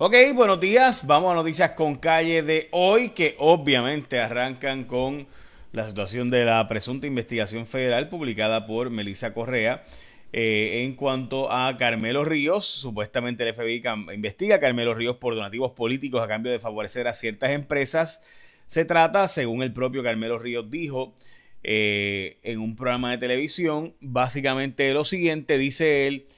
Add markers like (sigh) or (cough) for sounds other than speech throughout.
Ok, buenos días. Vamos a noticias con calle de hoy, que obviamente arrancan con la situación de la presunta investigación federal publicada por Melissa Correa. Eh, en cuanto a Carmelo Ríos, supuestamente el FBI investiga a Carmelo Ríos por donativos políticos a cambio de favorecer a ciertas empresas. Se trata, según el propio Carmelo Ríos dijo eh, en un programa de televisión, básicamente de lo siguiente, dice él,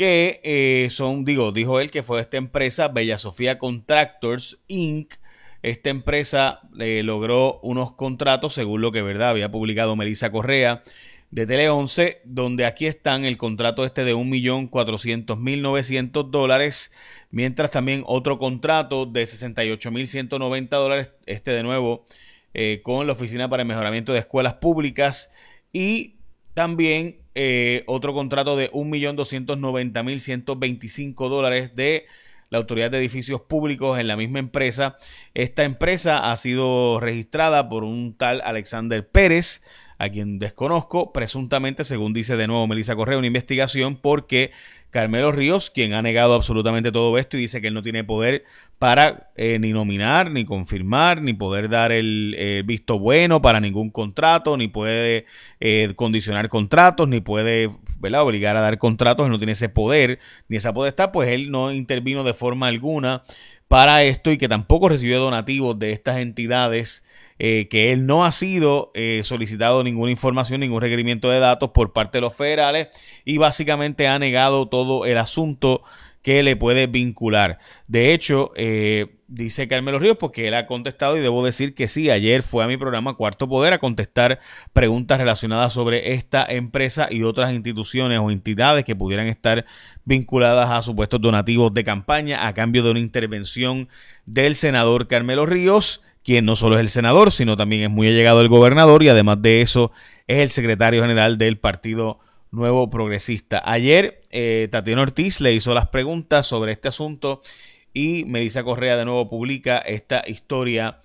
que eh, son, digo, dijo él que fue esta empresa, Bella Sofía Contractors Inc. Esta empresa eh, logró unos contratos, según lo que verdad había publicado Melissa Correa de Tele 11, donde aquí están el contrato este de 1.400.900 dólares, mientras también otro contrato de 68.190 dólares, este de nuevo eh, con la Oficina para el Mejoramiento de Escuelas Públicas y también eh, otro contrato de 1.290.125 dólares de la Autoridad de Edificios Públicos en la misma empresa. Esta empresa ha sido registrada por un tal Alexander Pérez, a quien desconozco, presuntamente, según dice de nuevo Melissa Correa, una investigación porque Carmelo Ríos, quien ha negado absolutamente todo esto y dice que él no tiene poder para eh, ni nominar, ni confirmar, ni poder dar el eh, visto bueno para ningún contrato, ni puede eh, condicionar contratos, ni puede obligar a dar contratos, no tiene ese poder, ni esa potestad, pues él no intervino de forma alguna para esto y que tampoco recibió donativos de estas entidades eh, que él no ha sido eh, solicitado ninguna información, ningún requerimiento de datos por parte de los federales y básicamente ha negado todo el asunto que le puede vincular. De hecho, eh, dice Carmelo Ríos porque él ha contestado y debo decir que sí, ayer fue a mi programa Cuarto Poder a contestar preguntas relacionadas sobre esta empresa y otras instituciones o entidades que pudieran estar vinculadas a supuestos donativos de campaña a cambio de una intervención del senador Carmelo Ríos quien no solo es el senador, sino también es muy allegado al gobernador y además de eso es el secretario general del Partido Nuevo Progresista. Ayer eh, Tatiana Ortiz le hizo las preguntas sobre este asunto y Melissa Correa de nuevo publica esta historia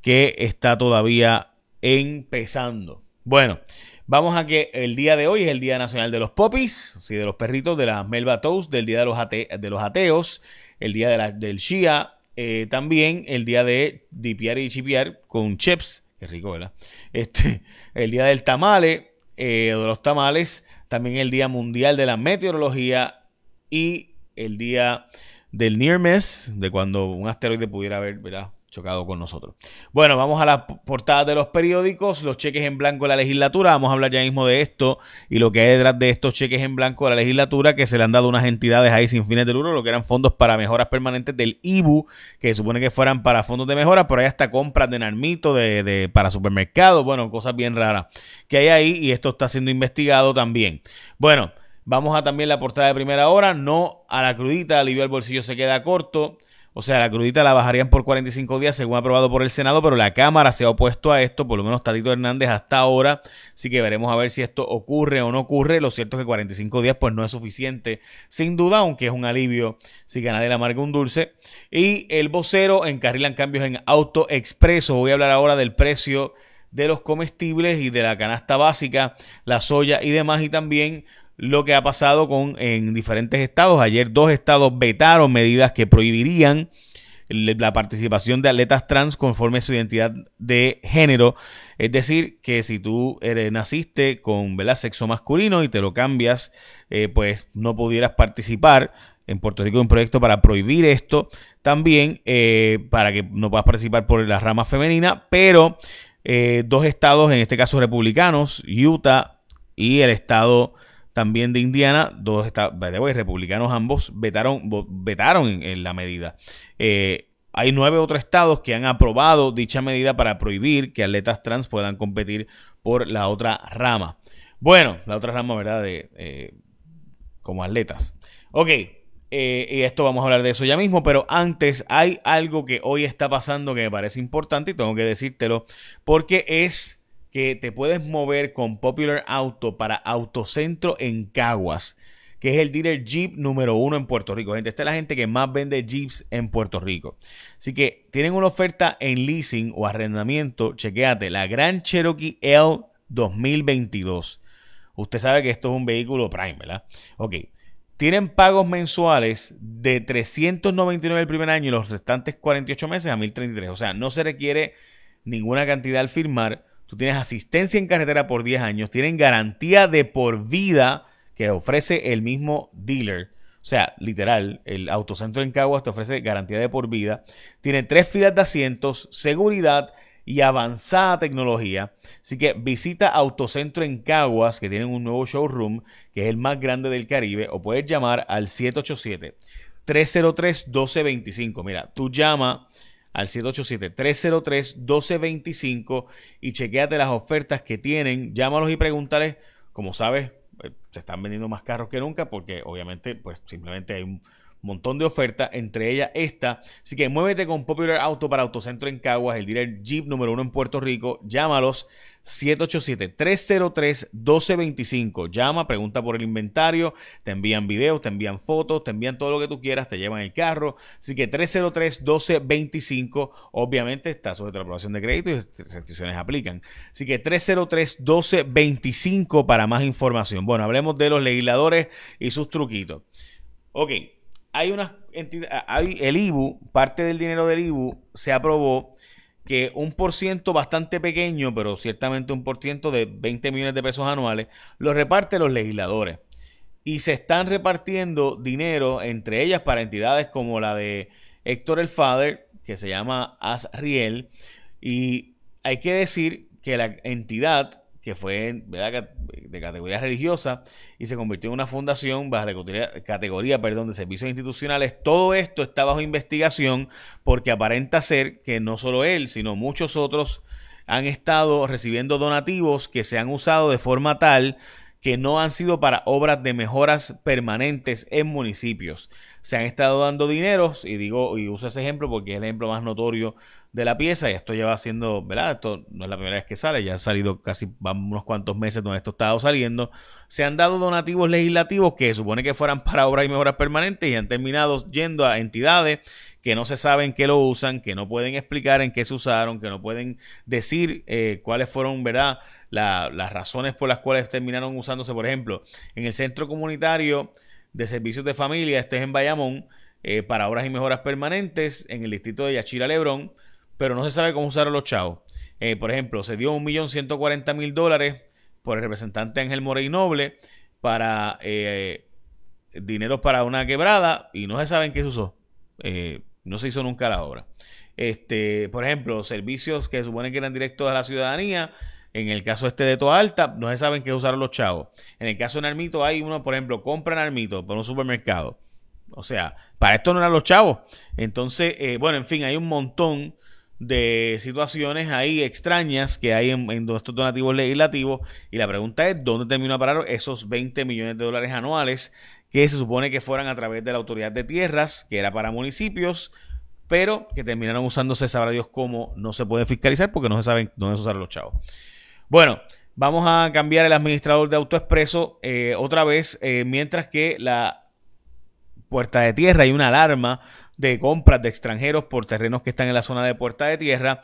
que está todavía empezando. Bueno, vamos a que el día de hoy es el Día Nacional de los Popis, sí, de los perritos, de las Melba Toast, del Día de los, de los Ateos, el Día de la, del Shia, eh, también el día de dipiar y chipiar con chips. Qué rico, ¿verdad? (laughs) Este, el día del tamale, eh, de los tamales. También el día mundial de la meteorología. Y el día del near miss, de cuando un asteroide pudiera haber, ¿verdad? Chocado con nosotros. Bueno, vamos a las portadas de los periódicos, los cheques en blanco de la legislatura, vamos a hablar ya mismo de esto y lo que hay detrás de estos cheques en blanco de la legislatura que se le han dado unas entidades ahí sin fines de lucro, lo que eran fondos para mejoras permanentes del IBU, que se supone que fueran para fondos de mejora, pero hay hasta compras de narmito, de, de para supermercados, bueno, cosas bien raras que hay ahí y esto está siendo investigado también. Bueno, vamos a también la portada de primera hora, no a la crudita, alivio al bolsillo se queda corto. O sea, la crudita la bajarían por 45 días según aprobado por el Senado, pero la Cámara se ha opuesto a esto, por lo menos Tatito Hernández hasta ahora. Así que veremos a ver si esto ocurre o no ocurre. Lo cierto es que 45 días pues no es suficiente, sin duda, aunque es un alivio si que nadie le amarga un dulce. Y el vocero encarrilan cambios en Auto Expreso. Voy a hablar ahora del precio de los comestibles y de la canasta básica, la soya y demás, y también lo que ha pasado con en diferentes estados. Ayer dos estados vetaron medidas que prohibirían la participación de atletas trans conforme a su identidad de género. Es decir, que si tú eres, naciste con sexo masculino y te lo cambias, eh, pues no pudieras participar. En Puerto Rico hay un proyecto para prohibir esto también, eh, para que no puedas participar por la rama femenina, pero eh, dos estados, en este caso republicanos, Utah y el estado también de Indiana, dos estados, republicanos ambos, vetaron, vetaron en, la medida. Eh, hay nueve otros estados que han aprobado dicha medida para prohibir que atletas trans puedan competir por la otra rama. Bueno, la otra rama, ¿verdad? De, eh, como atletas. Ok, eh, y esto vamos a hablar de eso ya mismo, pero antes hay algo que hoy está pasando que me parece importante y tengo que decírtelo porque es que te puedes mover con Popular Auto para Autocentro en Caguas, que es el dealer Jeep número uno en Puerto Rico. Gente, esta es la gente que más vende Jeeps en Puerto Rico. Así que tienen una oferta en leasing o arrendamiento. Chequéate, la Gran Cherokee L 2022. Usted sabe que esto es un vehículo Prime, ¿verdad? Ok. tienen pagos mensuales de 399 el primer año y los restantes 48 meses a 1033. O sea, no se requiere ninguna cantidad al firmar. Tú tienes asistencia en carretera por 10 años, tienen garantía de por vida que ofrece el mismo dealer. O sea, literal, el Autocentro en Caguas te ofrece garantía de por vida. Tiene tres filas de asientos, seguridad y avanzada tecnología. Así que visita Autocentro en Caguas, que tienen un nuevo showroom, que es el más grande del Caribe, o puedes llamar al 787-303-1225. Mira, tú llama al 787-303-1225 y chequeate las ofertas que tienen. Llámalos y pregúntales, como sabes, eh, se están vendiendo más carros que nunca porque obviamente pues simplemente hay un montón de ofertas, entre ellas esta. Así que muévete con Popular Auto para Autocentro en Caguas, el dealer Jeep número uno en Puerto Rico. Llámalos 787-303-1225. Llama, pregunta por el inventario, te envían videos, te envían fotos, te envían todo lo que tú quieras, te llevan el carro. Así que 303-1225, obviamente está sujeto a la aprobación de crédito y restricciones aplican. Así que 303-1225 para más información. Bueno, hablemos de los legisladores y sus truquitos. Ok, hay una entidad, hay el IBU, parte del dinero del IBU se aprobó que un por ciento bastante pequeño, pero ciertamente un por ciento de 20 millones de pesos anuales, lo reparten los legisladores. Y se están repartiendo dinero entre ellas para entidades como la de Héctor el Father, que se llama Asriel. Y hay que decir que la entidad que fue de categoría religiosa y se convirtió en una fundación bajo la categoría, perdón, de servicios institucionales. Todo esto está bajo investigación porque aparenta ser que no solo él, sino muchos otros han estado recibiendo donativos que se han usado de forma tal que no han sido para obras de mejoras permanentes en municipios. Se han estado dando dineros, y digo, y uso ese ejemplo porque es el ejemplo más notorio de la pieza, y esto lleva siendo, ¿verdad? Esto no es la primera vez que sale, ya ha salido casi unos cuantos meses donde esto ha estado saliendo. Se han dado donativos legislativos que supone que fueran para obras y mejoras permanentes y han terminado yendo a entidades que no se saben qué lo usan, que no pueden explicar en qué se usaron, que no pueden decir eh, cuáles fueron, ¿verdad? las razones por las cuales terminaron usándose, por ejemplo, en el centro comunitario de servicios de familia, este es en Bayamón, eh, para obras y mejoras permanentes en el distrito de Yachira Lebrón, pero no se sabe cómo usaron los chavos. Eh, por ejemplo, se dio un millón ciento cuarenta mil dólares por el representante Ángel Morey Noble para eh, dinero para una quebrada y no se sabe en qué se usó. no se hizo nunca la obra. Este, por ejemplo, servicios que suponen que eran directos a la ciudadanía, en el caso este de Toa Alta, no se saben qué usaron los chavos. En el caso de Narmito, hay uno, por ejemplo, compra Narmito por un supermercado. O sea, para esto no eran los chavos. Entonces, eh, bueno, en fin, hay un montón de situaciones ahí extrañas que hay en, en, estos donativos legislativos. Y la pregunta es, ¿dónde terminó a parar esos 20 millones de dólares anuales que se supone que fueran a través de la Autoridad de Tierras, que era para municipios, pero que terminaron usándose, sabrá Dios cómo, no se puede fiscalizar porque no se saben dónde se usaron los chavos. Bueno, vamos a cambiar el administrador de AutoExpreso eh, otra vez, eh, mientras que la Puerta de Tierra hay una alarma de compras de extranjeros por terrenos que están en la zona de Puerta de Tierra.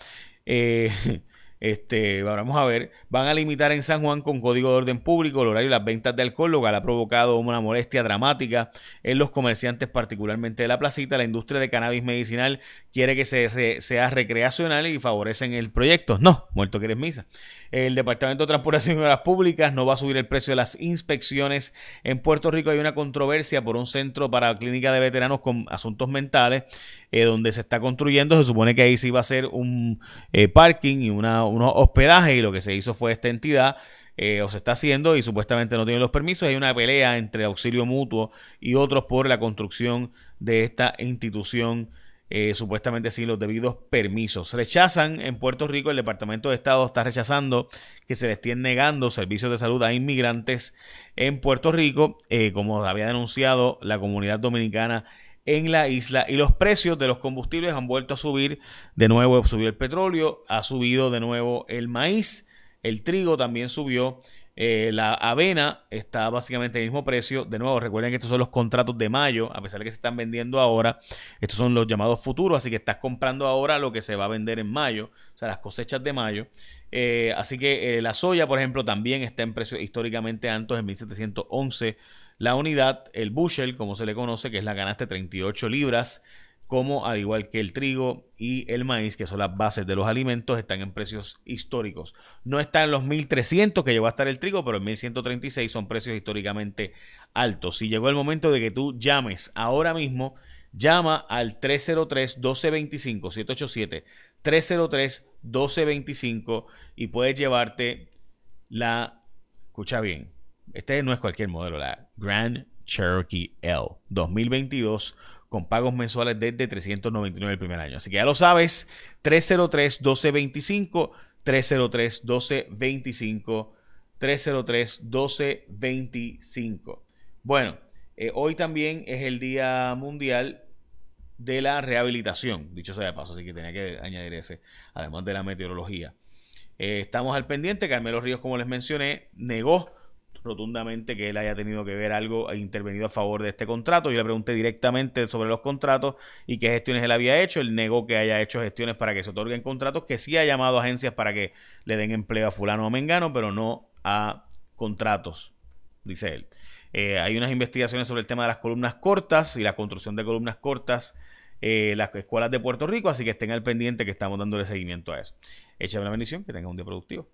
Eh, (laughs) Este, vamos a ver, van a limitar en San Juan con código de orden público el horario y las ventas de alcohol, lo cual ha provocado una molestia dramática en los comerciantes, particularmente de la placita. La industria de cannabis medicinal quiere que se sea recreacional y favorecen el proyecto. No, muerto que eres misa. El Departamento de Transportación y Obras Públicas no va a subir el precio de las inspecciones. En Puerto Rico hay una controversia por un centro para clínica de veteranos con asuntos mentales, eh, donde se está construyendo. Se supone que ahí sí va a ser un eh, parking y una, unos hospedajes, y lo que se hizo fue esta entidad. Eh, o se está haciendo y supuestamente no tiene los permisos. Hay una pelea entre auxilio mutuo y otros por la construcción de esta institución eh, supuestamente sin los debidos permisos. Rechazan en Puerto Rico, el Departamento de Estado está rechazando que se les estén negando servicios de salud a inmigrantes en Puerto Rico, eh, como había denunciado la comunidad dominicana en la isla y los precios de los combustibles han vuelto a subir de nuevo subió el petróleo ha subido de nuevo el maíz el trigo también subió eh, la avena está básicamente el mismo precio. De nuevo, recuerden que estos son los contratos de mayo, a pesar de que se están vendiendo ahora. Estos son los llamados futuros, así que estás comprando ahora lo que se va a vender en mayo, o sea, las cosechas de mayo. Eh, así que eh, la soya, por ejemplo, también está en precios históricamente altos, en 1711 la unidad, el bushel, como se le conoce, que es la canasta de 38 libras, como al igual que el trigo y el maíz, que son las bases de los alimentos, están en precios históricos. No están los 1300 que llegó a estar el trigo, pero en 1136 son precios históricamente altos. Si llegó el momento de que tú llames ahora mismo, llama al 303-1225, 787-303-1225 y puedes llevarte la, escucha bien, este no es cualquier modelo, la Grand Cherokee L 2022 con pagos mensuales desde 399 el primer año. Así que ya lo sabes, 303-1225, 303-1225, 303-1225. Bueno, eh, hoy también es el Día Mundial de la Rehabilitación, dicho sea de paso, así que tenía que añadir ese, además de la meteorología. Eh, estamos al pendiente, Carmelo Ríos, como les mencioné, negó rotundamente que él haya tenido que ver algo e intervenido a favor de este contrato. Yo le pregunté directamente sobre los contratos y qué gestiones él había hecho. Él negó que haya hecho gestiones para que se otorguen contratos, que sí ha llamado a agencias para que le den empleo a fulano o mengano, pero no a contratos, dice él. Eh, hay unas investigaciones sobre el tema de las columnas cortas y la construcción de columnas cortas eh, las escuelas de Puerto Rico, así que estén al pendiente que estamos dándole seguimiento a eso. Échame una bendición, que tengan un día productivo.